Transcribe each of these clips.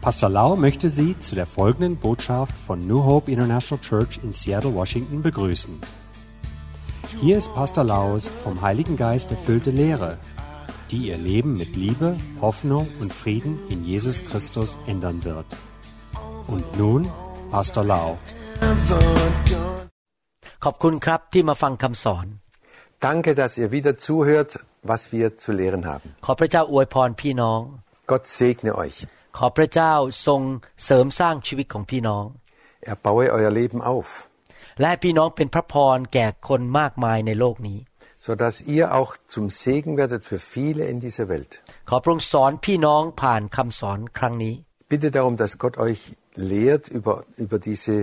Pastor Lau möchte Sie zu der folgenden Botschaft von New Hope International Church in Seattle, Washington begrüßen. Hier ist Pastor Laus vom Heiligen Geist erfüllte Lehre, die Ihr Leben mit Liebe, Hoffnung und Frieden in Jesus Christus ändern wird. Und nun Pastor Lau. Danke, dass ihr wieder zuhört, was wir zu lehren haben. Gott segne euch. ขอพระเจ้าทรงเสริมสร้างชีวิตของพี่น้อง Er baue euer Leben auf, และให้พี่น้องเป็นพระพรแก่คนมากมายในโลกนี้ sodass ihr auch zum Segen werdet für viele in dieser Welt. ขอพระองค์สอนพี่น้องผ่านคำสอนครั้งนี้ Bitte darum, dass Gott euch lehrt über, über diese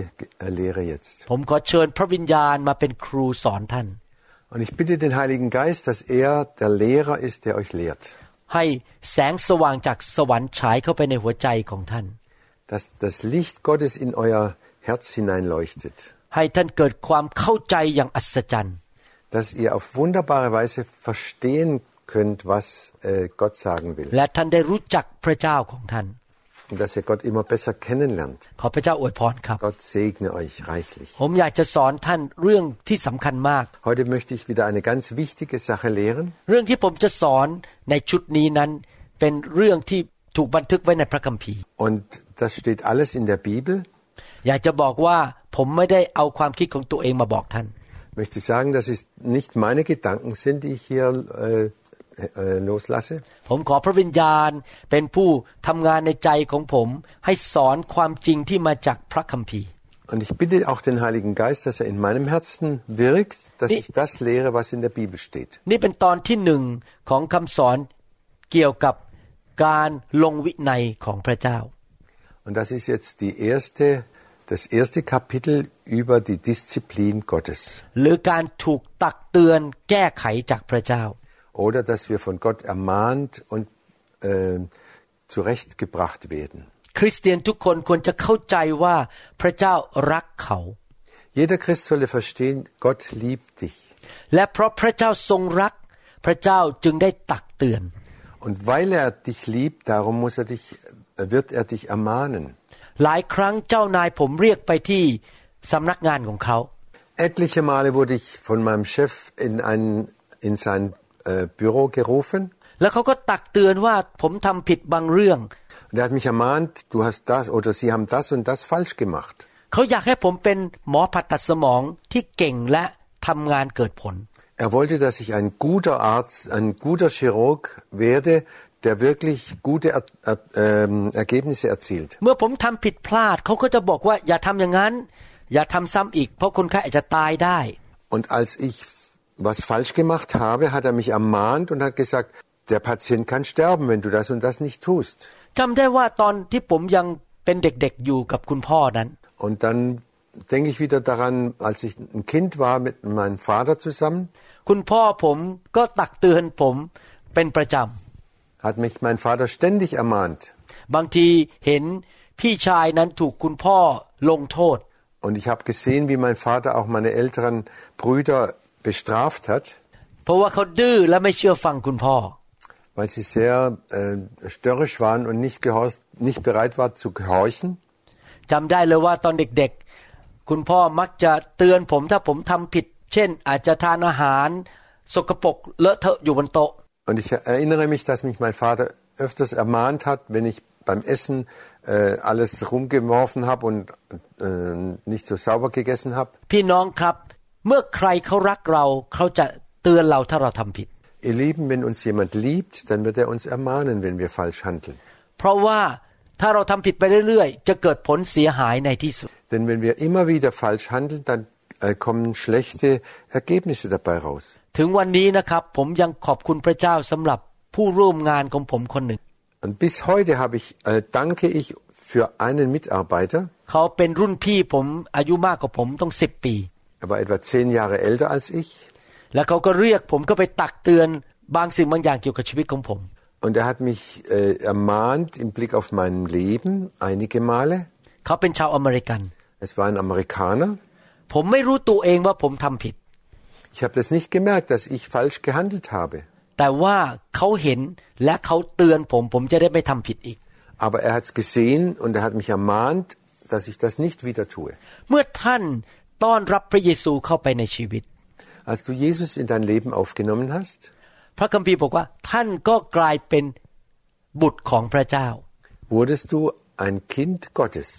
äh, Lehre jetzt. ผมขอเชิญพระวิญญาณมาเป็นครูสอนท่าน Und ich bitte den Heiligen Geist, dass er der Lehrer ist, der euch lehrt. ให้แสงสว่างจากสวรรค์ฉายเข้าไปในหัวใจของท่าน Dass das Licht Gottes in euer Herz hineinleuchtet. ให้ท่านเกิดความเข้าใจอย่างอัศจรรย์ Dass ihr auf wunderbare Weise verstehen könnt, was äh, Gott sagen will. และท่านได้รู้จักพระเจ้าของท่าน Und dass ihr Gott immer besser kennenlernt. ขอพระเจ้าอวยพรครับ Gott segne euch reichlich. ผมอยากจะสอนท่านเรื่องที่สำคัญมาก Heute möchte ich wieder eine ganz wichtige Sache lehren. เรื่องที่ผมจะสอนในชุดนี้นั้น เป็นเรื่องที่ถูกบันทึกไว้ในพระคัมภีร์ Und das steht alles in der Bibel. อยากจะบอกว่าผมไม่ได้เอาความคิดของตัวเองมาบอกท่าน Ich möchte sagen, dass es nicht meine Gedanken sind, die ich hier äh, äh, loslasse, ผมขอพระวิญญาณเป็นผู้ทำงานในใจของผม ให้สอนความจริงที่มาจากพระคัมภีร์ Und ich bitte auch den Heiligen Geist, dass er in meinem Herzen wirkt, dass Nee. ich das lehre, was in der Bibel steht. นี่เป็นตอนที่หนึ่งของคำสอนเกี่ยวกับการลงวินัยของพระเจ้า Und das ist jetzt die erste, das erste Kapitel über die Disziplin Gottes. หรือการถูกตักเตือนแก้ไขจากพระเจ้า Oder dass wir von Gott ermahnt und äh, zurechtgebracht werden. คริสเตียนทุกคนควรจะเข้าใจว่าพระเจ้ารักเขา Jeder Christ solle verstehen, Gott liebt dich. และเพราะพระเจ้าทรงรัก พระเจ้าจึงได้ตักเตือน Und weil er dich liebt, darum muss er dich, wird er dich ermahnen. หลายครั้งเจ้านายผมเรียกไปที่สำนักงานของเขา Etliche Male wurde ich von meinem Chef in, ein, in sein äh, Büro gerufen แล้วเขาก็ตักเตือนว่าผมทำผิดบางเรื่อง und er hat mich ermahnt, du hast das oder sie haben das und das falsch gemacht. เขาอยากให้ผมเป็นหมอผ่าตัดสมองที่เก่งและทำงานเกิดผล Er wollte, dass ich ein guter Arzt, ein guter Chirurg werde, der wirklich gute er, er, ähm, Ergebnisse erzielt. เมื่อผมทำผิดพลาดเขาก็จะบอกว่าอย่าทำอย่างนั้น อย่าทำซ้ำอีก เพราะคนไข้อาจจะตายได้ Und als ich was falsch gemacht habe, hat er mich ermahnt und hat gesagt, der Patient kann sterben, wenn du das und das nicht tust. จำได้ว่าตอนที่ผมยังเป็นเด็กๆอยู่กับคุณพ่อนั้น Und dann denke ich wieder daran, als ich ein Kind war mit meinem Vater zusammen, คุณพ่อผมก็ตักเตือนผมเป็นประจ hat mich mein Vater ständig ermahnt. ำบางทีเห็นพี่ชายนั้นถูกคุณพ่อลงโทษ Und ich habe gesehen, wie mein Vater auch meine älteren Brüder bestraft hat, เพราะว่าเขาดื้อและไม่เชื่อฟังคุณพ่อ weil sie sehr äh, störrisch waren und nicht, gehorch- nicht bereit waren zu gehorchen. จำได้เลยว่าตอนเด็กๆ คุณพ่อมักจะเตือนผมถ้าผมทำผิด เช่น อาจจะทานอาหาร สกปรกเลอะเทอะอยู่บนโต๊ะ Und ich erinnere mich, dass mich mein Vater öfters ermahnt hat, wenn ich beim Essen äh, alles rumgeworfen habe und äh, nicht so sauber gegessen habe. พี่น้องครับ เมื่อใครเขารักเราเขาจะเตือนเราถ้าเราทำผิด Ihr Lieben, wenn uns jemand liebt, dann wird er uns ermahnen, wenn wir falsch handeln. เพราะว่าถ้าเราทำผิดไปเรื่อยๆ จะเกิดผลเสียหายในที่สุด Denn wenn wir immer wieder falsch handeln, dann äh, kommen schlechte Ergebnisse dabei raus. ถึงวันนี้นะครับผมยังขอบคุณพระเจ้าสำหรับผู้ร่วมงานของผมคนหนึ่ง Und bis heute habe ich, äh, danke ich für einen Mitarbeiter, เขาเป็นรุ่นพี่ผมอายุมากกว่าผมต้องสิบปี er war etwa zehn Jahre älter als ich. แล้วเขาก็เรียกผมก็ไปตักเตือนบางสิ่งบางอย่างเกี่ยวกับชีวิตของผม Und er hat mich äh, ermahnt im Blick auf mein Leben einige Male. เขาเป็นชาวอเมริกัน Es war ein Amerikaner. ผมไม่รู้ตัวเองว่าผมทำผิด Ich habe das nicht gemerkt, dass ich falsch gehandelt habe. แต่ว่าเขาเห็นและเขาเตือนผม ผมจะได้ไม่ทำผิดอีก Aber er hat es gesehen und er hat mich ermahnt, dass ich das nicht wieder tue. เมื่อท่าน ต้อนรับพระเยซูเข้าไปในชีวิต Als du Jesus in dein Leben aufgenommen hast, พระคัมภีร์บอกว่าท่านก็กลายเป็นบุตรของพระเจ้า wurdest du ein Kind Gottes.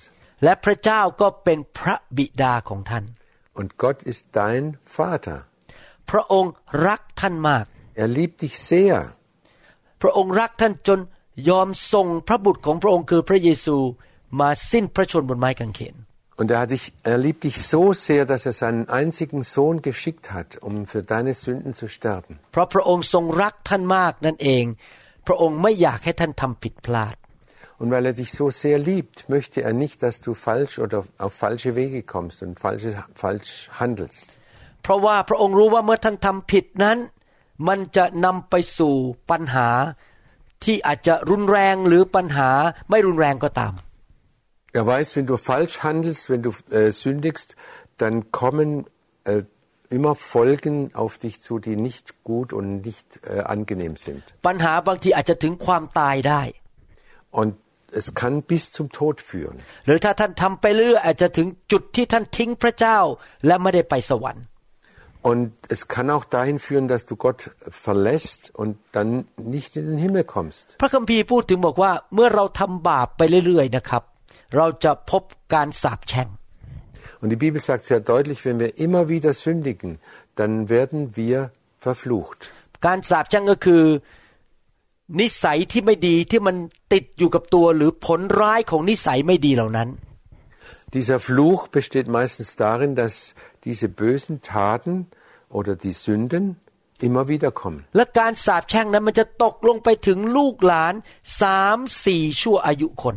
และพระเจ้าก็เป็นพระบิดาของท่าน Und Gott ist dein Vater. พระองค์รักท่านมาก Er liebt dich sehr. พระองค์รักท่านจนยอมส่งพระบุตรของพระองค์คือพระเยซูมาสิ้นพระชนม์บนไม้กางเขน Und er, hat dich, er liebt dich so sehr, dass er seinen einzigen Sohn geschickt hat, um für deine Sünden zu sterben. เพราะพระองค์ทรงรักท่านมากนั่นเอง พระองค์ไม่อยากให้ท่านทำผิดพลาด Und weil er dich so sehr liebt, möchte er nicht, dass du falsch oder auf falsche Wege kommst und falsch, falsch handelst. เพราะว่าพระองค์รู้ว่าเมื่อท่านทำผิดนั้น มันจะนำไปสู่ปัญหาที่อาจจะรุนแรงหรือปัญหาไม่รุนแรงก็ตาม Er weiß, wenn du falsch handelst, wenn du äh, sündigst, dann kommen äh, immer Folgen auf dich zu, die nicht gut und nicht äh, angenehm sind. ปัญหาบางทีอาจจะถึงความตายได้ Und es kann bis zum Tod führen. หรือถ้าท่านทำไปเรื่อยอาจจะถึงจุดที่ท่านทิ้งพระเจ้า และไม่ได้ไปสวรรค์ Und es kann auch dahin führen, dass du Gott verlässt und dann nicht in den Himmel kommst. พระคัมภีร์พูดถึงบอกว่าเมื่อเราทำบาปไปเรื่อยๆนะครับ เราจะพบการสาปแช่ง Und die Bibel sagt sehr deutlich, wenn wir immer wieder sündigen, dann werden wir verflucht. การสาปแช่งก็คือ นิสัยที่ไม่ดีที่มันติดอยู่กับตัวหรือผลร้ายของนิสัยไม่ดีเหล่านั้น Dieser Fluch besteht meistens darin, dass diese bösen Taten oder die Sünden immer wieder kommen. และการสาปแช่งนั้นมันจะตกลงไปถึงลูกหลานสามสี่ชั่วอายุคน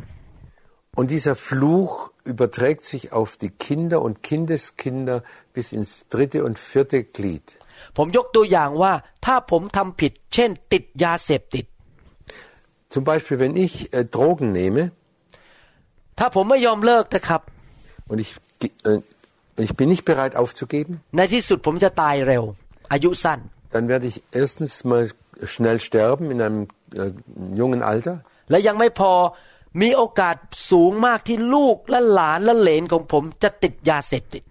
Und dieser Fluch überträgt sich auf die Kinder und Kindeskinder bis ins dritte und vierte Glied. ผมยกตัวอย่างว่าถ้าผมทำผิด เช่น ติดยาเสพติด Zum Beispiel, wenn ich äh, Drogen nehme ถ้าผมไม่ยอมเลิกนะครับ und ich, ge- äh, ich bin nicht bereit aufzugeben, ในที่สุดผมจะตายเร็ว อายุสั้น dann werde ich erstens mal schnell sterben in einem äh, jungen Alter. และยังไม่พอ มีโอกาสสูงมากที่ลูกและหลานและเหลนของผมจะติดยาเสพติด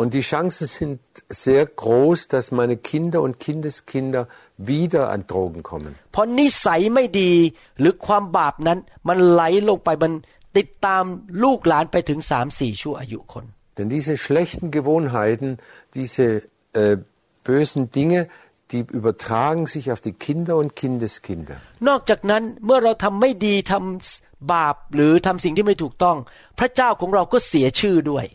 Und die Chancen sind sehr groß, dass meine Kinder und Kindeskinder wieder an Drogen kommen. เพราะนิสัยไม่ดีหรือความบาปนั้น มันไหลลงไปมันติดตามลูกหลานไปถึงสามสี่ชั่วอายุคน Denn diese schlechten Gewohnheiten, diese äh, bösen Dinge, die übertragen sich auf die Kinder und Kindeskinder. นอกจากนั้นเมื่อเราทำไม่ดีทำบาปหรือทำสิ่งที่ไม่ถูกต้อง พระเจ้าของเราก็เสียชื่อด้วย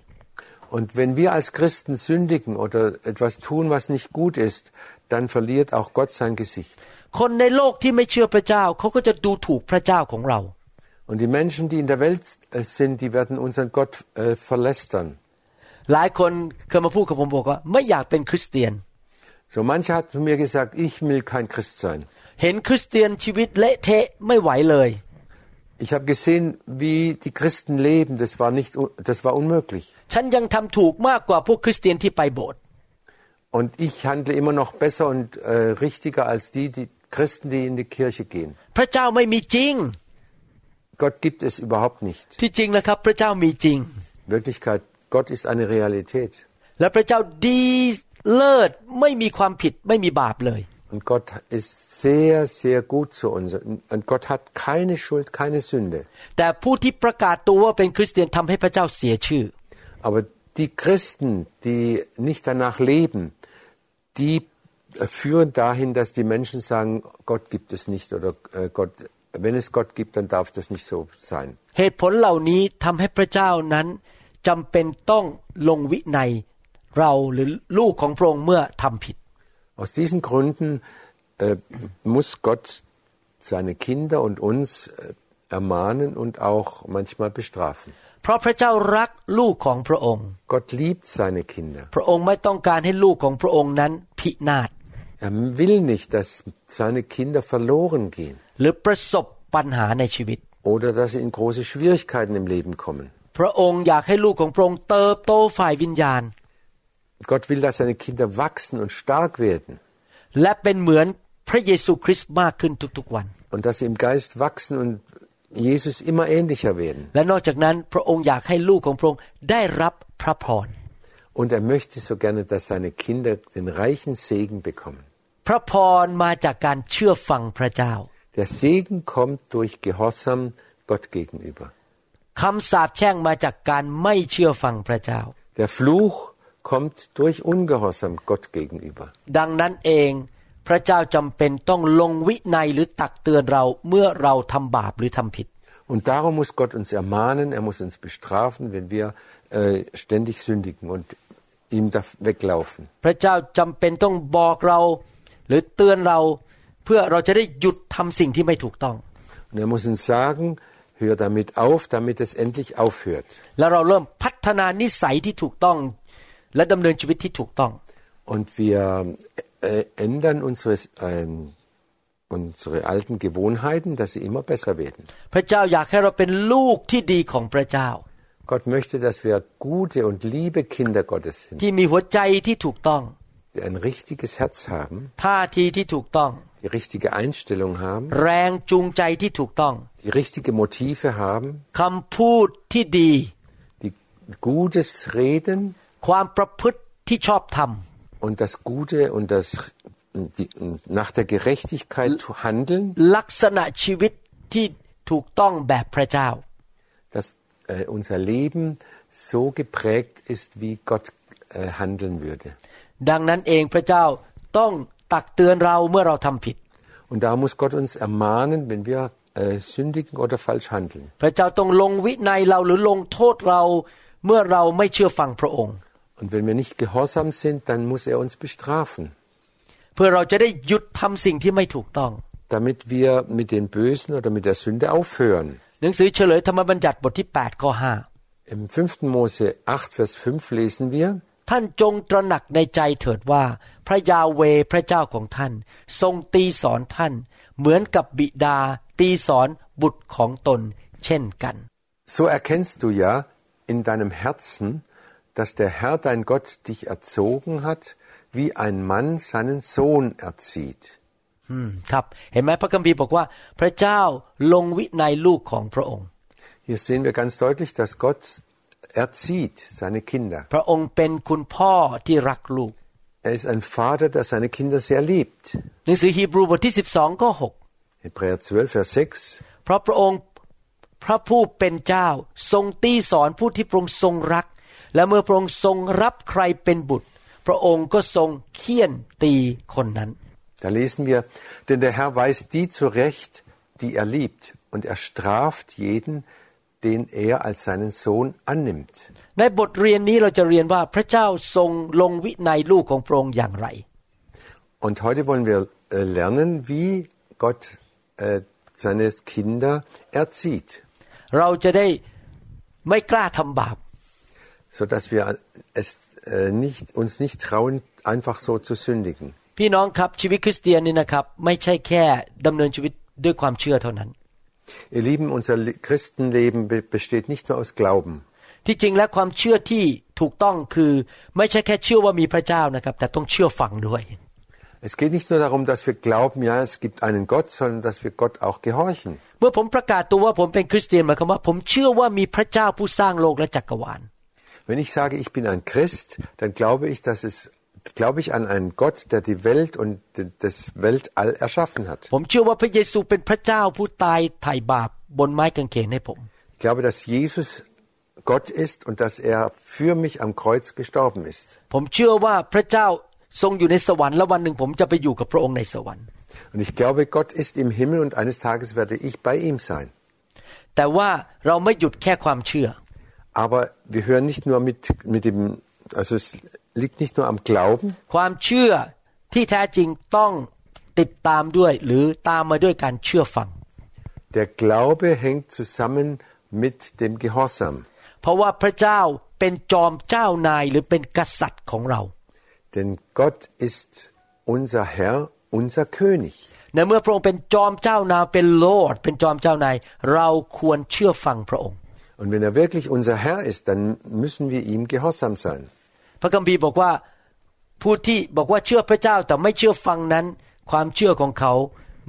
Und wenn wir als Christen sündigen oder etwas tun, was nicht gut ist, dann verliert auch Gott sein Gesicht. คนในโลกที่ไม่เชื่อพระเจ้าเขาก็จะดูถูกพระเจ้าของเรา Und die Menschen, die in der Welt äh, sind, die werden unseren Gott äh, verlästern. หลายคนเคยมาพูดกับผมบอกว่าไม่อยากเป็นคริสเตียน So mancher hat zu mir gesagt, ich will kein Christ sein. เห็นคริสเตียนชีวิตเละเทะไม่ไหวเลย Ich habe gesehen, wie die Christen leben. Das war nicht, un- das war unmöglich. ฉันยังทำถูกมากกว่าพวกคริสเตียนที่ไปโบสถ์ Und ich handle immer noch besser und äh, richtiger als die, die Christen, die in die Kirche gehen. พระเจ้าไม่มีจริง Gott gibt es überhaupt nicht. ที่จริงนะครับ พระเจ้ามีจริง In Wirklichkeit, Gott ist eine Realität. และพระเจ้าดี เลิศไม่มีความผิดไม่มีบาปเลย Und Gott ist sehr, sehr gut zu uns. Und Gott hat keine Schuld, keine Sünde. แต่ผู้ที่ประกาศตัวว่าเป็นคริสเตียนทำให้พระเจ้าเสียชื่อ Aber die Christen, die nicht danach leben, die äh, führen dahin, dass die Menschen sagen, Gott gibt es nicht oder äh, Gott, wenn es Gott gibt, dann darf das nicht so sein. เหตุผลเหล่านี้ทำให้พระเจ้านั้นจำเป็นต้องลงวินัย เราหรือลูกของพระองค์เมื่อทำผิด Aus diesen Gründen äh, muss Gott seine Kinder und uns äh, ermahnen und auch manchmal bestrafen. เพราะพระเจ้ารักลูกของพระองค์ Gott liebt seine Kinder. พระองค์ไม่ต้องการให้ลูกของพระองค์นั้นพินาศ Er will nicht, dass seine Kinder verloren gehen หรือประสบปัญหาในชีวิต oder dass sie in große Schwierigkeiten im Leben kommen. พระองค์อยากให้ลูกของพระองค์เติบโตฝ่ายวิญญาณ Gott will, dass seine Kinder wachsen und stark werden. Und dass sie im Geist wachsen und Jesus immer ähnlicher werden. Und er möchte so gerne, dass seine Kinder den reichen Segen bekommen. Der Segen kommt durch Gehorsam Gott gegenüber. Der Fluch kommt durch Ungehorsam Gott gegenüber. ดังนั้นเองพระเจ้าจำเป็นต้องลงวินัยหรือตักเตือนเราเมื่อเราทำบาปหรือทำผิด Und darum muss Gott uns ermahnen, er muss uns bestrafen, wenn wir äh, ständig sündigen und ihm da weglaufen. พระเจ้าจำเป็นต้องบอกเราหรือเตือนเรา เพื่อเราจะได้หยุดทำสิ่งที่ไม่ถูกต้อง Und er muss uns sagen, hör damit auf, damit es endlich aufhört. แล้วเราเริ่มพัฒนานิสัยที่ถูกต้อง และดำเนินชีวิตที่ถูกต้อง Und wir äh, ändern unsere, ähm, unsere alten Gewohnheiten, dass sie immer besser werden. พระเจ้าอยากให้เราเป็นลูกที่ดีของพระเจ้า Gott möchte, dass wir gute und liebe Kinder Gottes sind, ที่มีหัวใจที่ถูกต้อง die ein richtiges Herz haben, ท่าทีที่ถูกต้อง die richtige Einstellung haben, แรงจูงใจที่ถูกต้อง die richtige Motive haben, คำพูดที่ดี die Gutes reden ความประพฤติที่ชอบธรรม und das Gute und das die, nach der Gerechtigkeit zu handeln, ลักษณะชีวิตที่ถูกต้องแบบพระเจ้า dass äh, unser Leben so geprägt ist, wie Gott äh, handeln würde. ดังนั้นเองพระเจ้าต้องตักเตือนเราเมื่อเราทำผิด Und da muss Gott uns ermahnen, wenn wir äh, sündigen oder falsch handeln. พระเจ้าต้องลงวินัยเราหรือลงโทษเราเมื่อเราไม่เชื่อฟังพระองค์ Und wenn wir nicht gehorsam sind, dann muss er uns bestrafen, เพื่อเราจะได้หยุดทำสิ่งที่ไม่ถูกต้อง damit wir mit den Bösen oder mit der Sünde aufhören. หนังสือเฉลยธรรมบัญญัติบทที่8ข้อ Im 5. Mose 8, Vers 5 lesen wir, 5ท่านจงตระหนักในใจเถิดว่า พระยาเวพระเจ้าของท่าน ทรงตีสอนท่าน เหมือนกับบิดาตีสอนบุตรของตน เช่นกัน so erkennst du ja in deinem Herzen, dass der Herr dein Gott dich erzogen hat, wie ein Mann seinen Sohn erzieht. อืมครับ เห็นไหมพระคัมภีร์บอกว่า พระเจ้าลงวินัยลูกของพระองค์ Hier sehen wir ganz deutlich, dass Gott erzieht seine Kinder. พระองค์เป็นคุณพ่อที่รักลูก Er ist ein Vater, der seine Kinder sehr liebt. หนังสือฮีบรูบทที่ 12ข้อ6 Hebräer 12, Vers 6. เพราะพระองค์พระผู้เป็นเจ้า ทรงตีสอนผู้ที่พระองค์ทรงรัก และเมื่อพระองค์ทรงรับใครเป็นบุตร พระองค์ก็ทรงเคี่ยนตีคนนั้น Da lesen wir, denn der Herr weist die zurecht, die er liebt, und er straft jeden, den er als seinen Sohn annimmt. ในบทเรียนนี้เราจะเรียนว่าพระเจ้าทรงลงวินัยลูกของพระองค์อย่างไร Und heute wollen wir äh, lernen, wie Gott äh, seine Kinder erzieht, เราจะได้ไม่กล้าทำบาป sodass wir es äh, nicht, uns nicht trauen, einfach so zu sündigen. พี่น้องครับชีวิตคริสเตียนนี่นะครับ ไม่ใช่แค่ดำเนินชีวิตด้วยความเชื่อเท่านั้น Ihr Lieben, unser Le- Christenleben be besteht nicht nur aus Glauben. ที่จริงแล้วความเชื่อที่ถูกต้องคือ ไม่ใช่แค่เชื่อว่ามีพระเจ้านะครับ แต่ต้องเชื่อฟังด้วย Es geht nicht nur darum, dass wir glauben, ja, es gibt einen Gott, sondern dass wir Gott auch gehorchen. เมื่อผมประกาศตัวว่าผมเป็นคริสเตียนหมายความว่า ผมเชื่อว่ามีพระเจ้าผู้สร้างโลกและจักรวาล Wenn ich sage, ich bin ein Christ, dann glaube ich, dass es, glaube ich an einen Gott, der die Welt und d- das Weltall erschaffen hat. ผมเชื่อว่าพระเยซูเป็นพระเจ้าผู้ตายไถ่บาปบนไม้กางเขนให้ผม Ich glaube, dass Jesus Gott ist und dass er für mich am Kreuz gestorben ist. ผมเชื่อว่าพระเจ้าทรงอยู่ในสวรรค์แล้ววันหนึ่งผมจะไปอยู่กับพระองค์ในสวรรค์ Und ich glaube, Gott ist im Himmel und eines Tages werde ich bei ihm sein. แต่ว่าเราไม่หยุดแค่ความเชื่อ Aber wir hören nicht nur mit, mit dem, also es liegt nicht nur am Glauben, ความเชื่อที่แท้จริงต้องติดตามด้วย หรือตามมาด้วยการเชื่อฟัง der Glaube hängt zusammen mit dem Gehorsam. เพราะว่าพระเจ้าเป็นจอมเจ้านายหรือเป็นกษัตริย์ของเรา Denn Gott ist unser Herr, unser König. ในเมื่อพระองค์เป็นจอมเจ้านายเป็นโลดเป็นจอมเจ้านาย เราควรเชื่อฟังพระองค์ Und wenn er wirklich unser Herr ist, dann müssen wir ihm gehorsam sein. พระคัมภีร์บอกว่าผู้ที่บอกว่าเชื่อพระเจ้าแต่ไม่เชื่อฟังนั้น ความเชื่อของเขา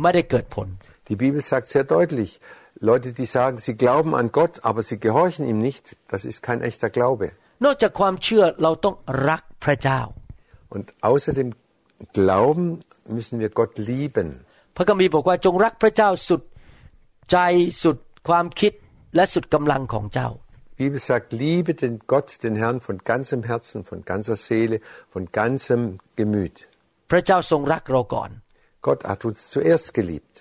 ไม่ได้เกิดผล Die Bibel sagt sehr deutlich, Leute, die sagen, sie glauben an Gott, aber sie gehorchen ihm nicht, das ist kein echter Glaube. นอกจากความเชื่อเราต้องรักพระเจ้า Und außer dem Glauben müssen wir Gott lieben. พระคัมภีร์บอกว่าจงรักพระเจ้าสุดใจสุดความคิด และสุดกำลังของเจ้า Die Bibel sagt, liebe den Gott, den Herrn von ganzem Herzen, von ganzer Seele, von ganzem Gemüt. พระเจ้าทรงรักเราก่อน Gott hat uns zuerst geliebt.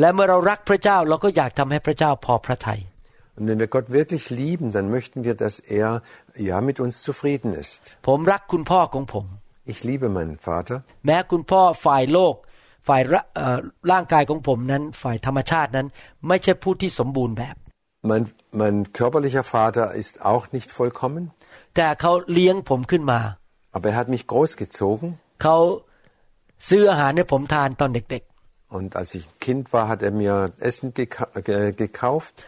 และเมื่อเรารักพระเจ้าเราก็อยากทำให้พระเจ้าพอพระทัย Und wenn wir Gott wirklich lieben, dann möchten wir, dass er ja mit uns zufrieden ist. ผมรักคุณพ่อของผม Ich liebe meinen Vater. แม้คุณพ่อฝ่ายโลก ฝ่ายร่าเอ่อร่างกายของผมนั้น ฝ่ายธรรมชาตินั้น ไม่ใช่ผู้ที่สมบูรณ์แบบ mein, mein körperlicher Vater ist auch nicht vollkommen. Aber er hat mich großgezogen. Und als ich ein Kind war, hat er mir Essen gekauft.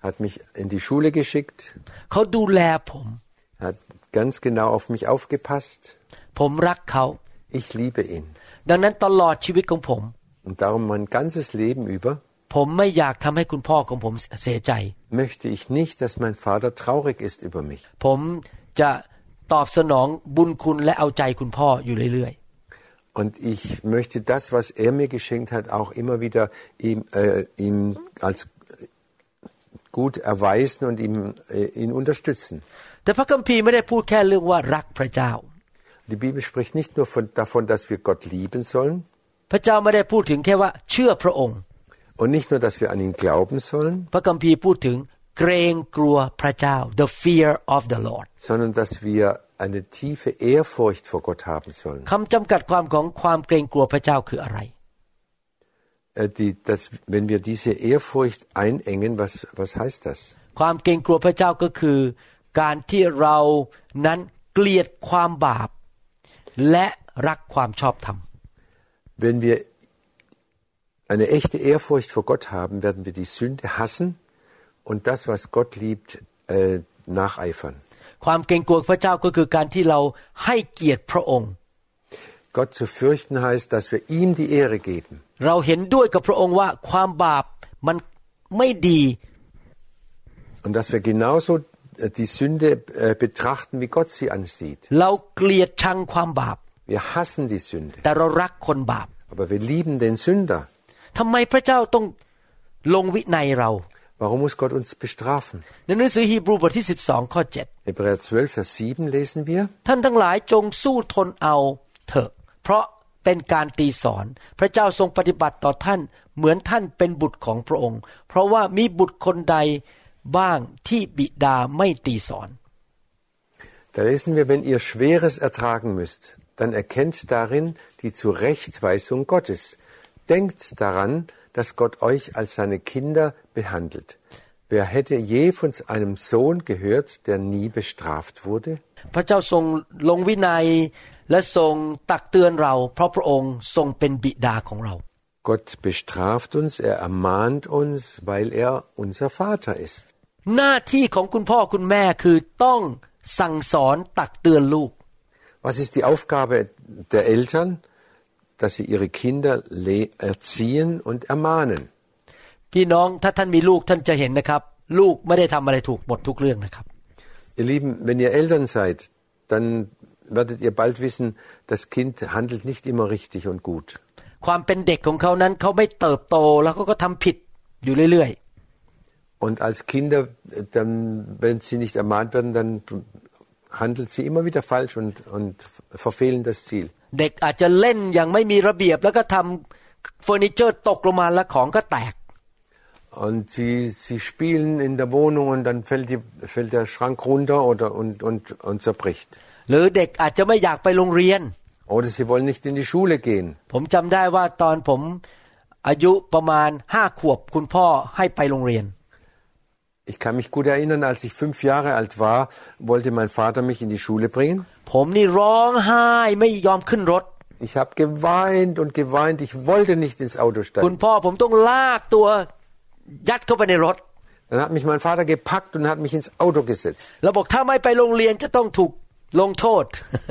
Hat mich in die Schule geschickt. Hat ganz genau auf mich aufgepasst. Ich liebe ihn. Und darum mein ganzes Leben über ผมไม่อยากทำให้คุณพ่อของผมเสียใจ möchte ich nicht, dass mein Vater traurig ist über mich. ผมจะตอบสนองบุญคุณและเอาใจคุณพ่ออยู่เรื่อย Und ich möchte das, was er mir geschenkt hat, auch immer wieder ihm, äh, ihm als gut erweisen und ihm, äh, ihn unterstützen. ๆ แต่พระคัมภีร์ไม่ได้พูดแค่เรื่องว่ารักพระเจ้า Die Bibel spricht nicht nur von, davon, dass wir Gott lieben sollen und nicht nur, dass wir an ihn glauben sollen, พระคัมภีร์พูดถึงเกรงกลัวพระเจ้า the fear of the Lord sondern dass wir eine tiefe Ehrfurcht vor Gott haben sollen. คำจำกัดความของความเกรงกลัวพระเจ้าคืออะไร Äh, die, dass, wenn wir diese Ehrfurcht einengen, was, was heißt das? ความเกรงกลัวพระเจ้าก็คือ การที่เรานั้นเกลียดความบาป และรักความชอบธรรม Wenn wir eine echte Ehrfurcht vor Gott haben, werden wir die Sünde hassen und das, was Gott liebt, äh, nacheifern. ความเกรงกลัวพระเจ้าก็คือการที่เราให้เกียรติพระองค์ Gott zu fürchten heißt, dass wir ihm die Ehre geben. เราเห็นด้วยกับพระองค์ว่าความบาปมันไม่ดี Und dass wir genauso äh, die Sünde äh, betrachten, wie Gott sie ansieht. เราเกลียดชังความบาป Wir hassen die Sünde, แต่เรารักคนบาป aber wir lieben den Sünder. ทำไมพระเจ้าต้องลงวินัยเรา Warum muss Gott uns bestrafen? ในหนังสือฮีบรูบทที่ 12 ข้อ Hebräer 12, Vers 7 lesen wir. 7ท่านทั้งหลายจงสู้ทนเอาเถอะ เพราะเป็นการตีสอน พระเจ้าทรงปฏิบัติต่อท่านเหมือนท่านเป็นบุตรของพระองค์ เพราะว่ามีบุตรคนใดบ้างที่บิดาไม่ตีสอน Da lesen wir, wenn ihr Schweres ertragen müsst, dann erkennt darin die Zurechtweisung Gottes. Denkt daran, dass Gott euch als seine Kinder behandelt. Wer hätte je von einem Sohn gehört, der nie bestraft wurde? พระเจ้าทรงลงวินัยและทรงตักเตือนเรา เพราะพระองค์ทรงเป็นบิดาของเรา Gott bestraft uns, er ermahnt uns, weil er unser Vater ist. หน้าที่ของคุณพ่อคุณแม่คือต้องสั่งสอนตักเตือนลูก Was ist die Aufgabe der Eltern? Dass sie ihre Kinder le- erziehen und ermahnen. พี่น้องถ้าท่านมีลูกท่านจะเห็นนะครับ ลูกไม่ได้ทำอะไรถูกหมดทุกเรื่องนะครับ Ihr Lieben, wenn ihr Eltern seid, dann werdet ihr bald wissen, das Kind handelt nicht immer richtig und gut. ความเป็นเด็กของเขานั้นเขาไม่เติบโตแล้วเขาก็ทำผิดอยู่เรื่อย Und als Kinder, dann, wenn sie nicht ermahnt werden, dann handelt sie immer wieder falsch und, und verfehlen das Ziel. ๆ เด็กอาจจะเล่นอย่างไม่มีระเบียบ แล้วก็ทำเฟอร์นิเจอร์ตกลงมาแล้วของก็แตก Und sie, sie spielen in der Wohnung und dann fällt, die, fällt der Schrank runter oder, und, und, und zerbricht. หรือเด็กอาจจะไม่อยากไปโรงเรียน Oder sie wollen nicht in die Schule gehen. ผมจำได้ว่าตอนผมอายุประมาณห้าขวบคุณพ่อให้ไปโรงเรียน ich kann mich gut erinnern, als ich fünf Jahre alt war, wollte mein Vater mich in die Schule bringen. Ich habe geweint und geweint. Ich wollte nicht ins Auto steigen. Dann hat mich mein Vater gepackt und hat mich ins Auto gesetzt.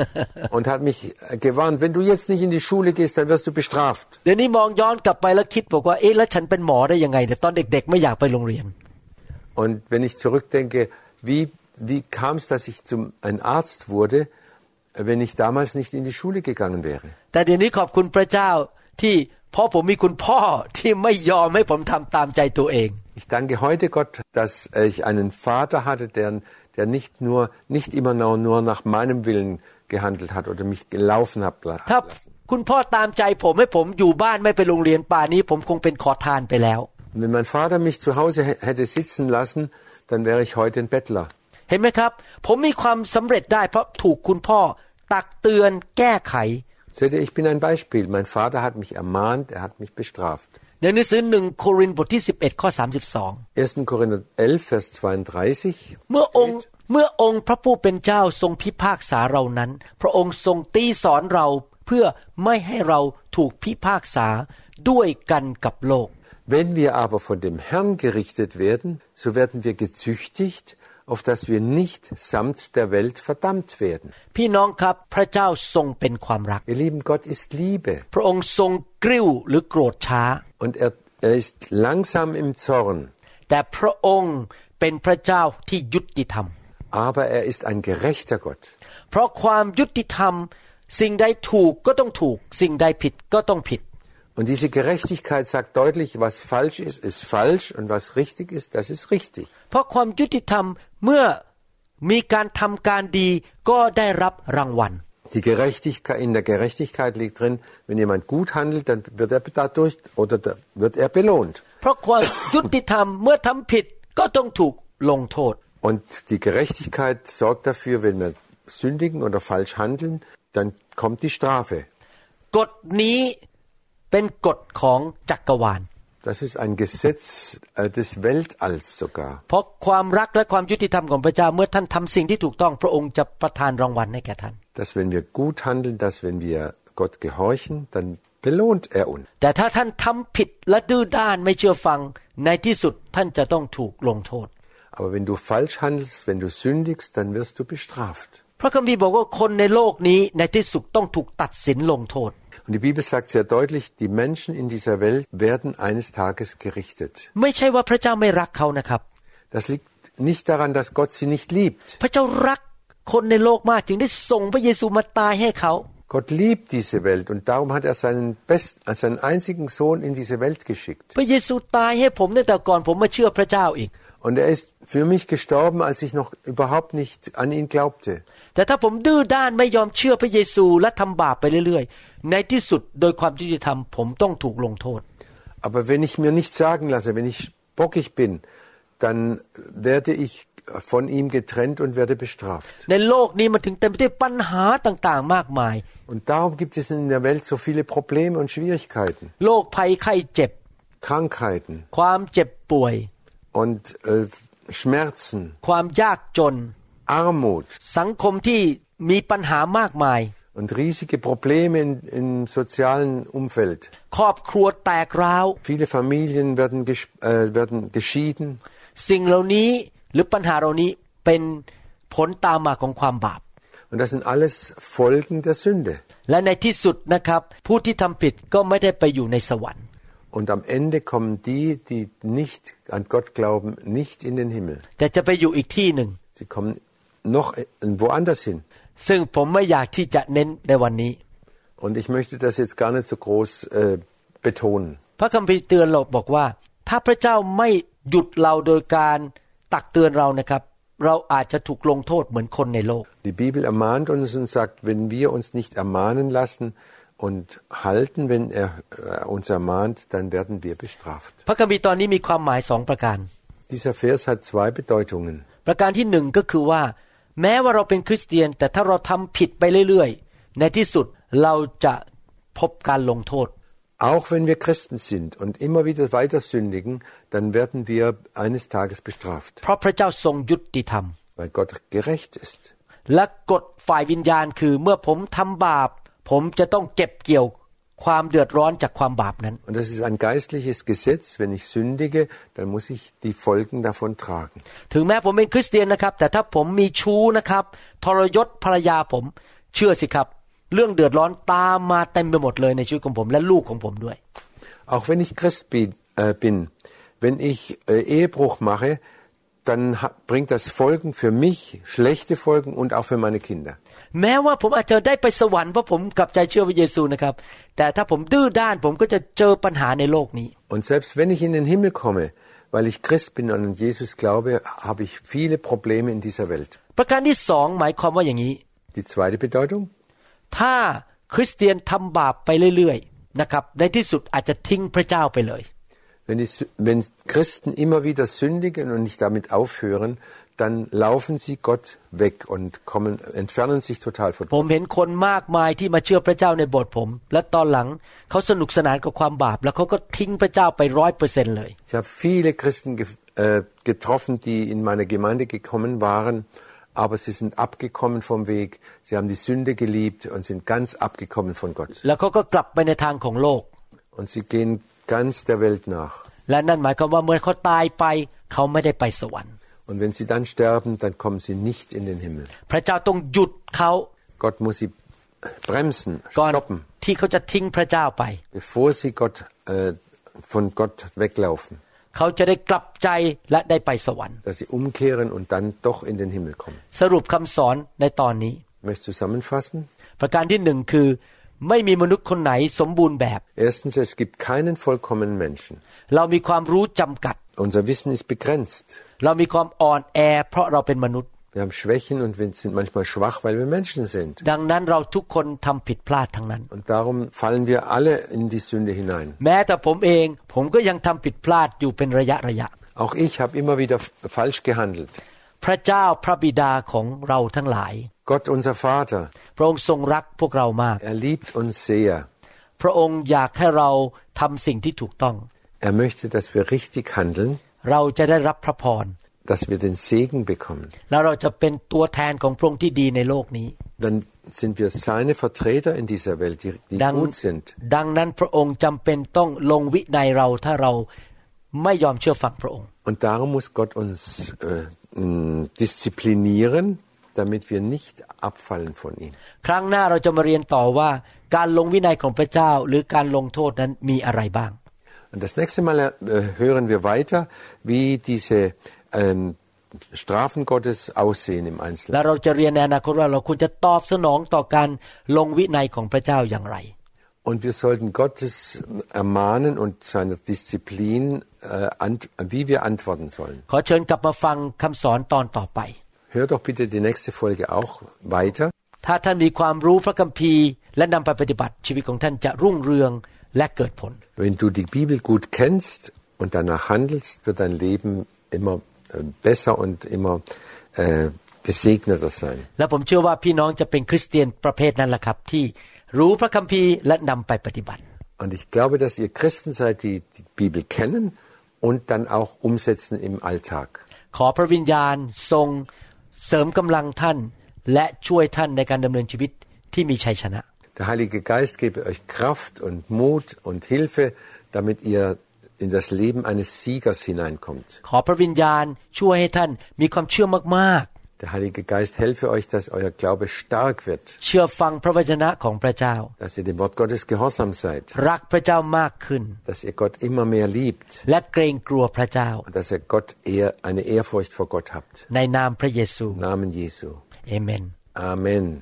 und hat mich gewarnt, wenn du jetzt nicht in die Schule gehst, dann wirst du bestraft. Und wenn ich zurückdenke, wie, wie kam es, dass ich zum, ein Arzt wurde, wenn ich damals nicht in die Schule gegangen wäre? Ich danke heute Gott, dass ich einen Vater hatte, der, der nicht nur nicht immer nur, nach meinem Willen gehandelt hat oder mich gelaufen hat. ถ้าคุณพ่อตามใจผมให้ผมอยู่บ้านไม่ไปโรงเรียนป่านี้ผมคงเป็นขอทานไปแล้ว Und wenn mein Vater mich zu Hause hä- hätte sitzen lassen, dann wäre ich heute ein Bettler. เห็นไหมครับ ผมมีความสำเร็จได้ เพราะถูกคุณพ่อตักเตือนแก้ไข Seht ihr, ich bin ein Beispiel. Mein Vater hat mich ermahnt, er hat mich bestraft. ในหนังสือหนึ่งโครินธ์บทที่ 11 ข้อ 32 1. Korinther 11, Vers 32. เมื่อองค์เมื่อองค์พระผู้เป็นเจ้าทรงพิพากษาเรานั้น พระองค์ทรงตีสอนเราเพื่อไม่ให้เราถูกพิพากษาด้วยกันกับโลก Wenn wir aber von dem Herrn gerichtet werden, so werden wir gezüchtigt, auf dass wir nicht samt der Welt verdammt werden. พี่น้องครับพระเจ้าทรงเป็นความรัก Ihr Lieben, Gott ist Liebe พระองค์ทรงกริ้วหรือโกรธช้า und er, er ist langsam im Zorn, แต่พระองค์เป็นพระเจ้าที่ยุติธรรม aber er ist ein gerechter Gott. เพราะความยุติธรรม สิ่งใดถูกก็ต้องถูก สิ่งใดผิดก็ต้องผิด Und diese Gerechtigkeit sagt deutlich, was falsch ist, ist falsch und was richtig ist, das ist richtig. เพราะความยุติธรรมเมื่อมีการทำการดีก็ได้รับรางวัล Die Gerechtigkeit, in der Gerechtigkeit liegt drin, wenn jemand gut handelt, dann wird er dadurch oder da wird er belohnt. เพราะความยุติธรรมเมื่อทำผิดก็ต้องถูกลงโทษ Und die Gerechtigkeit sorgt dafür, wenn wir sündigen oder falsch handeln, dann kommt die Strafe. กฎนี้ เป็นกฎของจักรวาล Das ist ein Gesetz äh, des Weltalls sogar. เพราะความรักและความยุติธรรมของพระเจ้าเมื่อท่านทำสิ่งที่ถูกต้องพระองค์จะประทานรางวัลให้แก่ท่าน Dass wenn wir gut handeln, dass wenn wir Gott gehorchen, dann belohnt er uns. แต่ถ้าท่านทำผิดและดื้อด้านไม่เชื่อฟังในที่สุดท่านจะต้องถูกลงโทษ Aber wenn du falsch handelst, wenn du sündigst, dann wirst du bestraft. พระคัมภีร์บอกว่าคนในโลกนี้ในที่สุดต้องถูกตัดสินลงโทษ Und die Bibel sagt sehr deutlich, die Menschen in dieser Welt werden eines Tages gerichtet. Das liegt nicht daran, dass Gott sie nicht liebt. Gott liebt diese Welt und darum hat er seinen, best, seinen einzigen Sohn in diese Welt geschickt. Und er ist für mich gestorben, als ich noch überhaupt nicht an ihn glaubte. แต่ถ้าผมดื้อด้านไม่ยอมเชื่อพระเยซูและทำบาปไปเรื่อยๆ ในที่สุดโดยความยุติธรรมผมต้องถูกลงโทษ Aber wenn ich mir nichts sagen lasse, wenn ich bockig bin, dann werde ich von ihm getrennt und werde bestraft. ในโลกนี้มันถึงเต็มไปด้วยปัญหาต่างๆ มากมาย Und darum gibt es in der Welt so viele Probleme und Schwierigkeiten, โรคภัยไข้เจ็บ Krankheiten ความเจ็บป่วย und äh, Schmerzen, ความยากจน Armut สังคมที่มีปัญหามากมาย und riesige Probleme in, im sozialen Umfeld. ครอบครัวแตกร้าว Viele Familien werden, ges- äh, werden geschieden. สิ่งเหล่านี้หรือปัญหาเหล่านี้เป็นผลตามมาของความบาป Und das sind alles Folgen der Sünde. และในที่สุดนะครับ ผู้ที่ทำผิดก็ไม่ได้ไปอยู่ในสวรรค์ Und am Ende kommen die, die nicht an Gott glauben, nicht in den Himmel. แต่จะไปอยู่อีกที่หนึ่ง Sie kommen noch woanders hin. ซึ่งผมไม่อยากที่จะเน้นในวันนี้ Und ich möchte das jetzt gar nicht so groß äh, betonen. พระคัมภีร์เตือนเราบอกว่า ถ้าพระเจ้าไม่หยุดเราโดยการตักเตือนเรานะครับ เราอาจจะถูกลงโทษเหมือนคนในโลก Die Bibel ermahnt uns und sagt, wenn wir uns nicht ermahnen lassen und halten, wenn er äh, uns ermahnt, dann werden wir bestraft. พระคัมภีร์ตอนนี้มีความหมายสองประการ Dieser Vers hat zwei Bedeutungen. ประการที่หนึ่งก็คือว่า แม้ว่าเราเป็นคริสเตียน แต่ถ้าเราทำผิดไปเรื่อยๆ ในที่สุดเราจะพบการลงโทษ Auch wenn wir Christen sind und immer wieder weiter sündigen, dann werden wir eines Tages bestraft, เพราะพระเจ้าทรงยุติธรรม weil Gott gerecht ist. และกฎฝ่ายวิญญาณคือเมื่อผมทำบาป ผมจะต้องเก็บเกี่ยว ความเดือดร้อนจากความบาปนั้น Und das ist ein geistliches Gesetz. Wenn ich sündige, dann muss ich die Folgen davon tragen. ถึงแม้ผมเป็นคริสเตียนนะครับ แต่ถ้าผมมีชู้นะครับทรยศภรรยาผม เชื่อสิครับ เรื่องเดือดร้อนตามมาเต็มไปหมดเลยในชีวิตของผม และลูกของผมด้วย Auch wenn ich Christ bin, äh, bin wenn ich äh, Ehebruch mache, dann ha- bringt das Folgen für mich, schlechte Folgen und auch für meine Kinder. แม้ว่าผมอาจจะได้ไปสวรรค์เพราะผมกลับใจเชื่อพระเยซูนะครับ แต่ถ้าผมดื้อด้านผมก็จะเจอปัญหาในโลกนี้ Und selbst wenn ich in den Himmel komme, weil ich Christ bin und an Jesus glaube, habe ich viele Probleme in dieser Welt. ประการที่สองหมายความว่าอย่างนี้ Die zweite Bedeutung, ถ้าคริสเตียนทำบาปไปเรื่อยๆนะครับในที่สุดอาจจะทิ้งพระเจ้าไปเลย wenn, die, Sü- wenn Christen immer wieder sündigen und nicht damit aufhören, dann laufen sie Gott weg und kommen, entfernen sich total von ผมเห็นคนมากมายที่มาเชื่อพระเจ้าในโบสถ์ผม และตอนหลังเขาสนุกสนานกับความบาป แล้วเขาก็ทิ้งพระเจ้าไปร้อยเปอร์เซ็นเลย Ich habe viele Christen ge äh, getroffen, die in meine Gemeinde gekommen waren, aber sie sind abgekommen vom Weg, sie haben die Sünde geliebt und sind ganz abgekommen von Gott. แล้วเขาก็กลับไปในทางของโลก Und sie gehen ganz der Welt nach. และนั่นหมายความว่าเมื่อเขาตายไป เขาไม่ได้ไปสวรรค์ Und wenn sie dann sterben, dann kommen sie nicht in den Himmel. พระเจ้าต้องหยุดเขา Gott muss sie bremsen, ก่อน stoppen, ที่เขาจะทิ้งพระเจ้าไป bevor sie Gott, äh, von Gott weglaufen, เขาจะได้กลับใจและได้ไปสวรรค์ dass sie umkehren und dann doch in den Himmel kommen. สรุปคำสอนในตอนนี้ Ich möchte zusammenfassen. ประการที่หนึ่งคือ ไม่มีมนุษย์คนไหนสมบูรณ์แบบ Erstens, es gibt keinen vollkommenen Menschen. เรามีความรู้จำกัด Unser Wissen ist begrenzt. เรามีความอ่อนแอ เพราะเราเป็นมนุษย์ Wir haben Schwächen und wir sind manchmal schwach, weil wir Menschen sind. ดังนั้นเราทุกคนทำผิดพลาดทั้งนั้น Und darum fallen wir alle in die Sünde hinein. แม้แต่ผมเอง ผมก็ยังทำผิดพลาดอยู่เป็นระยะระยะ Auch ich habe immer wieder f- falsch gehandelt. พระเจ้าพระบิดาของเราทั้งหลาย Gott, unser Vater, พระองค์ทรงรักพวกเรามาก er liebt uns sehr. พระองค์อยากให้เราทำสิ่งที่ถูกต้อง Er möchte, dass wir richtig handeln, เราจะได้รับพระพร dass wir den Segen bekommen. แล้วเราจะเป็นตัวแทนของพระองค์ที่ดีในโลกนี้ Dann sind wir seine Vertreter in dieser Welt, die, die ดัง gut sind. ดังนั้นพระองค์จำเป็นต้องลงวินัยเราถ้าเราไม่ยอมเชื่อฟังพระองค์ Und darum muss Gott uns äh, mh, disziplinieren, damit wir nicht abfallen von ihm. ครั้งหน้าเราจะมาเรียนต่อว่า การลงวินัยของพระเจ้า หรือการลงโทษนั้นมีอะไรบ้าง Und das nächste Mal äh, hören wir weiter, wie diese ähm, Strafen Gottes aussehen im และ Einzelnen. เราจะเรียนในอนาคตว่าเราควรจะตอบสนองต่อการลงวินัยของพระเจ้าอย่างไร Und wir sollten Gottes ermahnen und seiner Disziplin, äh, ant- wie wir antworten sollen. ขอเชิญกลับมาฟังคำสอนตอนต่อไป Hör doch bitte die nächste Folge auch weiter. ถ้าท่านมีความรู้พระคัมภีร์ และนำไปปฏิบัติชีวิตของท่านจะรุ่งเรือง และเกิดผล Wenn du die Bibel gut kennst und danach handelst, wird dein Leben immer äh, besser und immer äh, gesegneter sein. และผมเชื่อว่าพี่น้องจะเป็นคริสเตียนประเภทนั้นแหละครับ ที่รู้พระคัมภีร์และนำไปปฏิบัติ Und ich glaube, dass ihr Christen seid, die die Bibel kennen und dann auch umsetzen im Alltag. ขอพระวิญญาณทรงเสริมกำลังท่าน และช่วยท่านในการดำเนินชีวิตที่มีชัยชนะ der Heilige Geist gebe euch Kraft und Mut und Hilfe, damit ihr in das Leben eines Siegers hineinkommt. Der Heilige Geist helfe euch, dass euer Glaube stark wird. Dass ihr dem Wort Gottes gehorsam seid. Dass ihr Gott immer mehr liebt. Und dass ihr Gott eher eine Ehrfurcht vor Gott habt. Im Namen Jesu. Amen. Amen.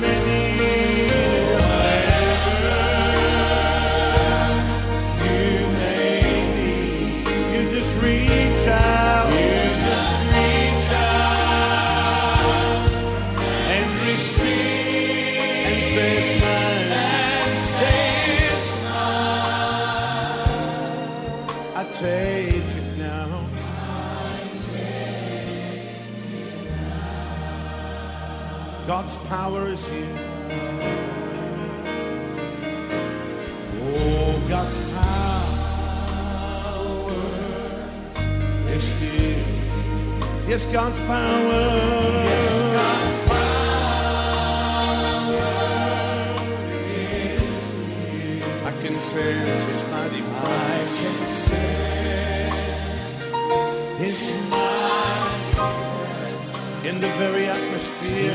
many. Yes, God's power. Yes, God's power is here. I can sense His mighty presence. I can sense His mighty presence in the very atmosphere.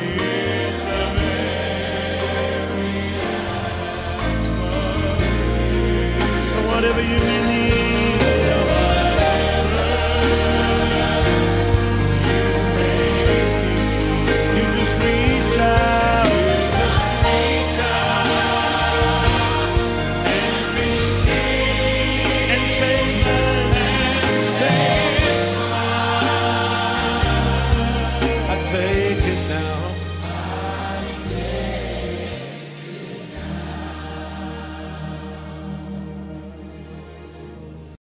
So whatever you may need.